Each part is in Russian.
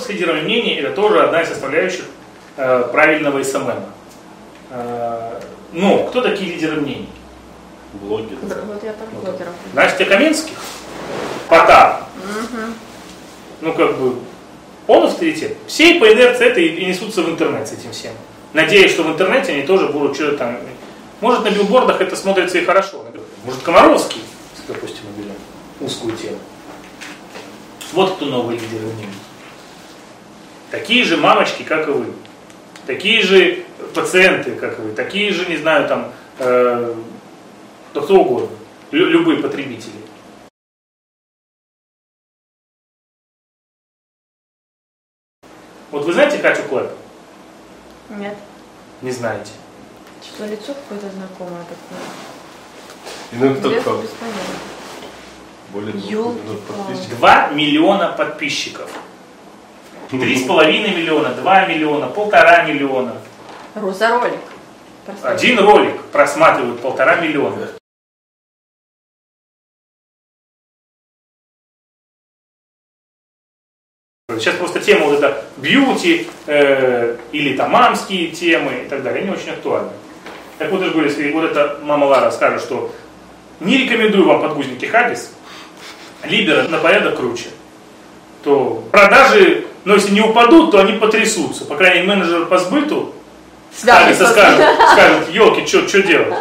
с лидерами мнений это тоже одна из составляющих э, правильного СММ. Э, но кто такие лидеры мнений? Блогеры. Вот я там блогеров. Настя Каменских? Потап? Ну, как бы, он авторитет. Все по инерции это и несутся в интернет с этим всем. Надеюсь, что в интернете они тоже будут что-то там... Может, на билбордах это смотрится и хорошо. Может, Комаровский, допустим, мы берем узкую тему. Вот кто новый лидер мнений. Такие же мамочки, как и вы. Такие же пациенты, как и вы. Такие же, не знаю, там, э, да кто угодно. Лю- любые потребители. Вот вы знаете Катю Клэп? Нет. Не знаете. Что лицо какое-то знакомое такое. Ну, кто Без, кто? без понятия. Более двух Ёлки-палки. миллионов подписчиков. 2 миллиона подписчиков. Три с половиной миллиона, 2 миллиона, полтора миллиона. Роза-ролик. Один ролик просматривают полтора миллиона. Сейчас просто тема вот эта бьюти э, или там мамские темы и так далее, они очень актуальны. Так вот, я же говорю, если вот эта мама Лара скажет, что не рекомендую вам подгузники Хагис, Либера на порядок круче, то продажи, ну если не упадут, то они потрясутся. По крайней мере, менеджер по сбыту Связывается. скажет, скажет, елки, что делать?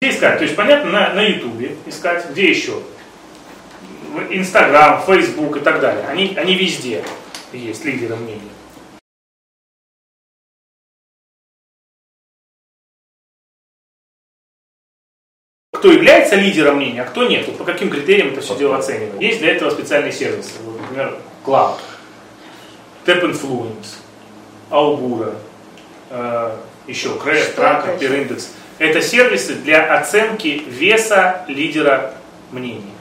Где искать? То есть, понятно, на, на Ютубе искать, где еще? Инстаграм, Фейсбук и так далее. Они, они везде есть, лидеры мнений. Кто является лидером мнения, а кто нет? Вот по каким критериям это все дело оценивают? Есть для этого специальные сервисы. Вот, например, Cloud, Tap Influence, Augura, э, еще Crash, Tracker? Peer Index. Это сервисы для оценки веса лидера мнений.